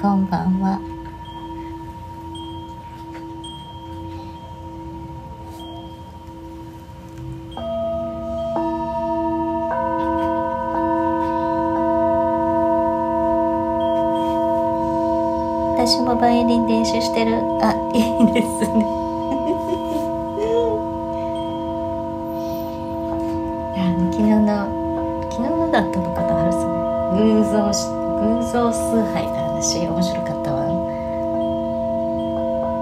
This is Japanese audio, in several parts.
こんばんは。私もバイオリン練習してる。あ、いいですね。あの昨日の昨日のだったのかな、ハルさん。偶像し偶像崇拝の話面白かったわ。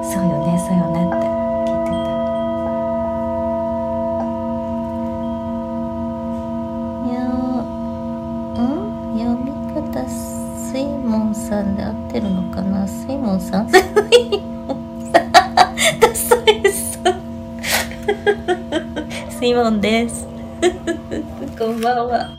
そうよね、そうよねって聞いてた。いやーん？読み方スイモンさんで合ってるのかな？スイモンさん？スイモンです。こんばんは。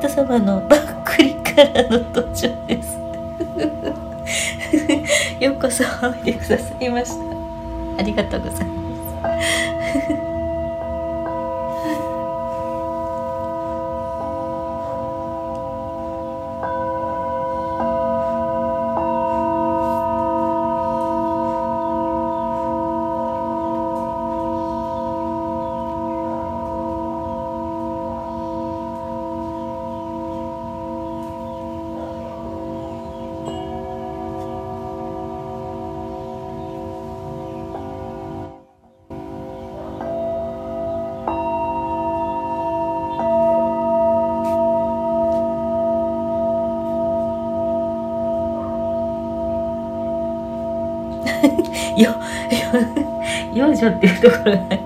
人様のばっくりからの登場です。ようこそおいでくださいました。ありがとうございます。よ、よ、幼女っていうところが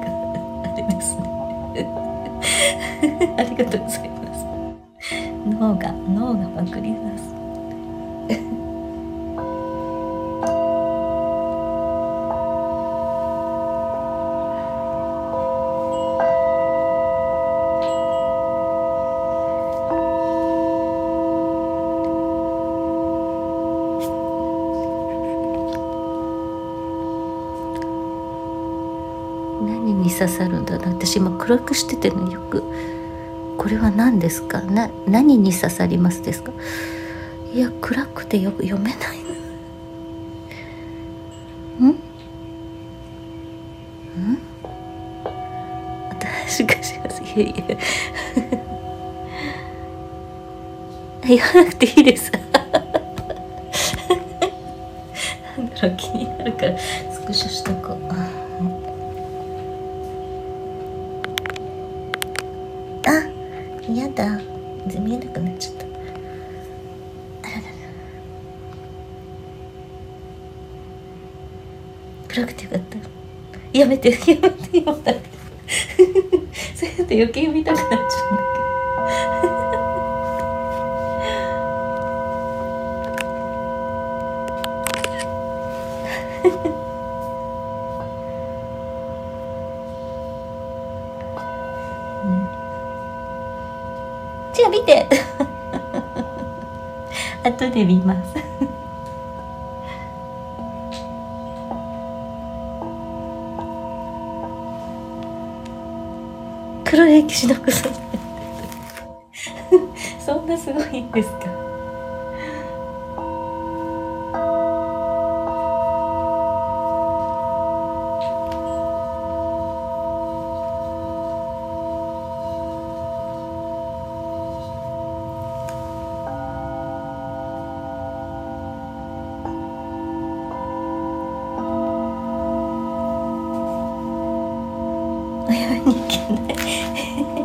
刺さるんだろう私今暗くしててねよく。これは何ですか？な何に刺さりますですか？いや暗くてよく読めない。ん？ん？私がしますいえいえ 言わなくていいです。なんだろう気になるからスクショしとこう。やだ。見えなくなっちゃった。あららら。暗くてよかった。やめてやめてやめて。そうやって余計見たくなっちゃうんだけど、や見て。後で見ます。黒歴史のくそ そんなすごいんですか？お嫁に行けない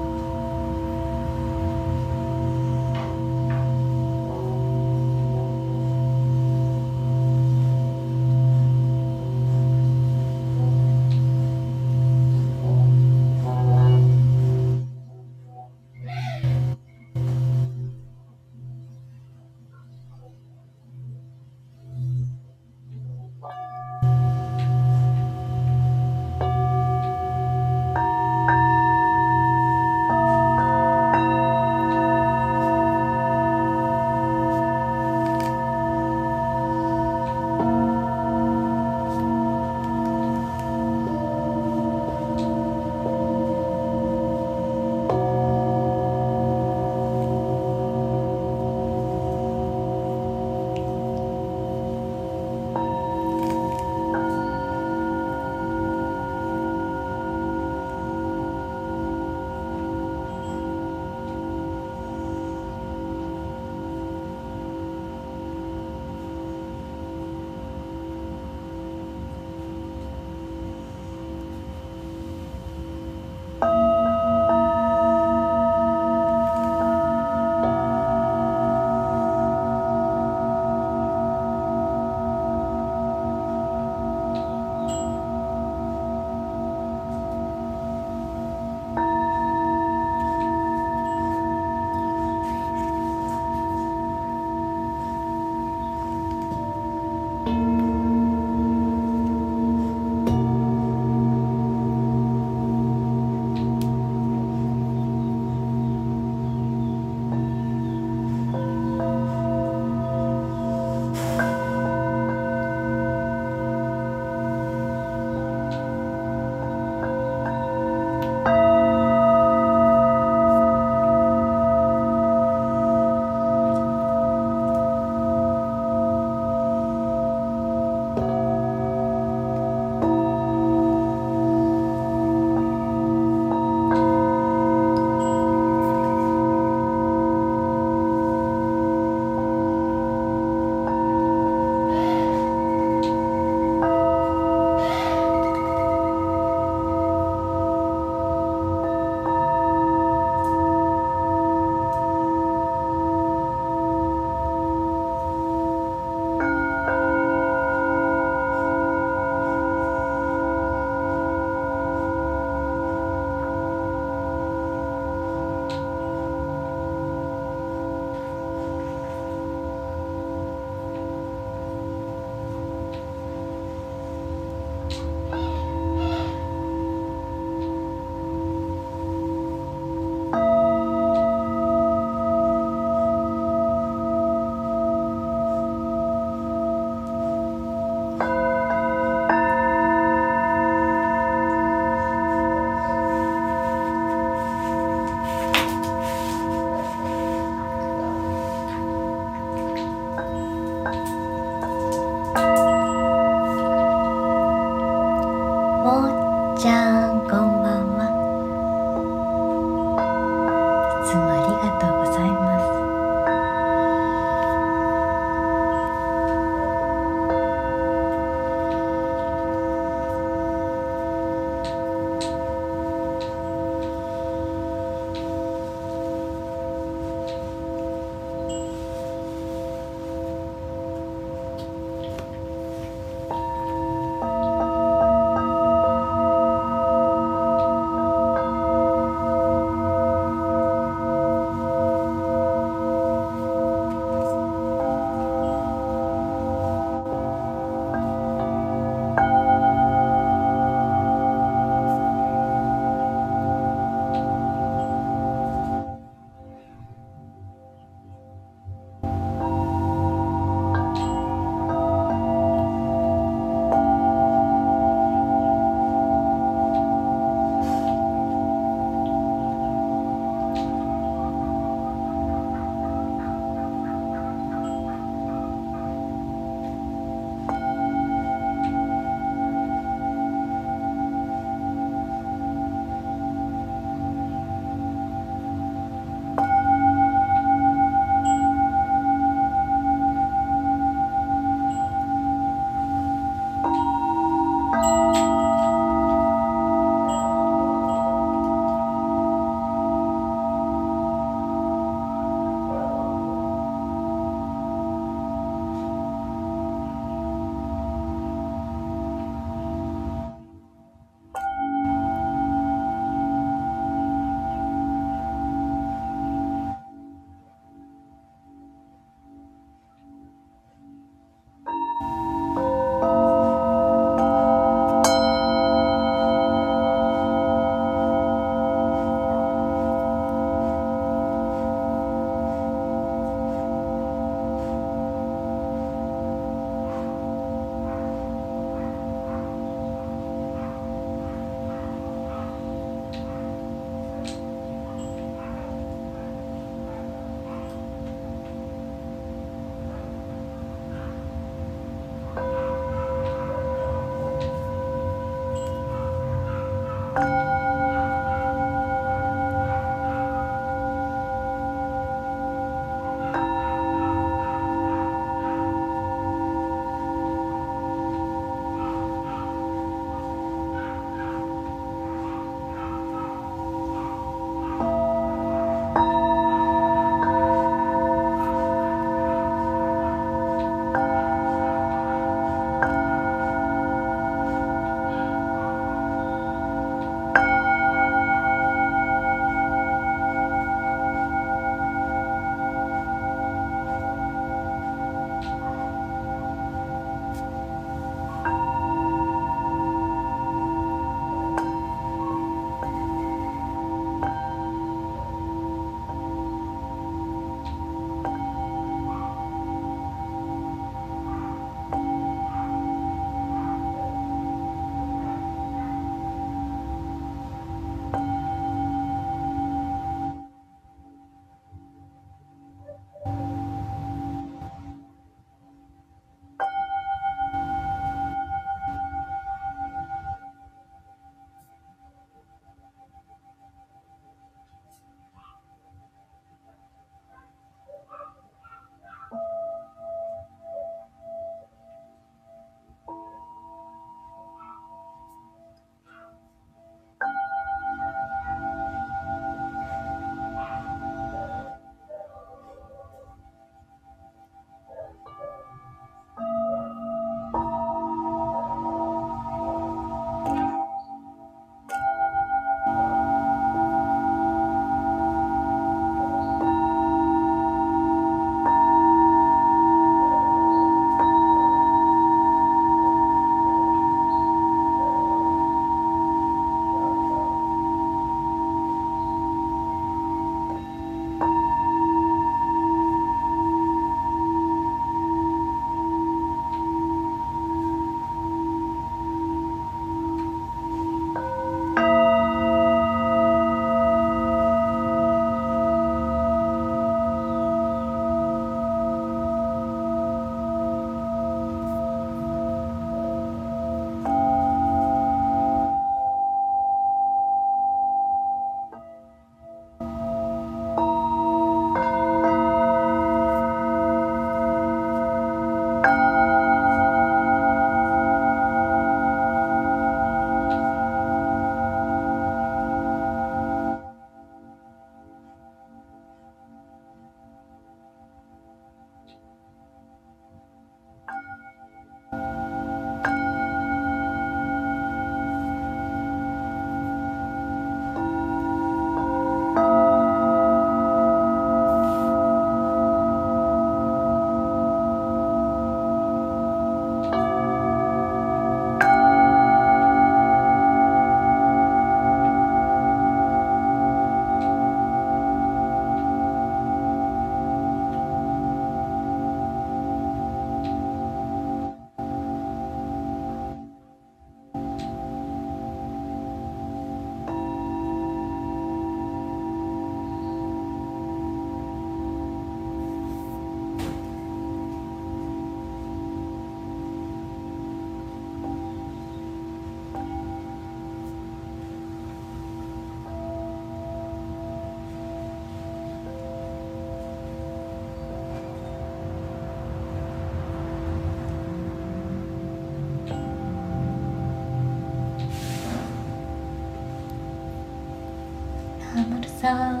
さん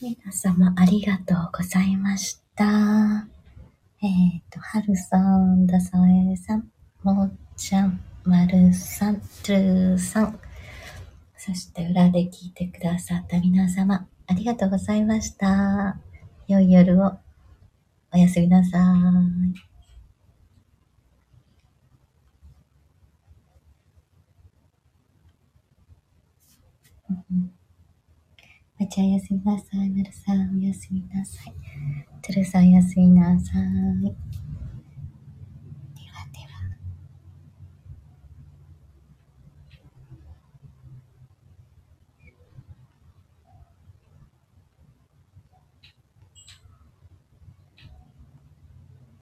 皆様ありがとうございました。えっ、ー、と、はるさん、ださえさん、もっちゃん、まるさん、つるさん、そして裏で聞いてくださった皆様、ありがとうございました。良い夜を。おやすみなさい。Mm-hmm. まちゃんおやすみなさい。なるさんおやすみなさい。てるさんおやすみなさい。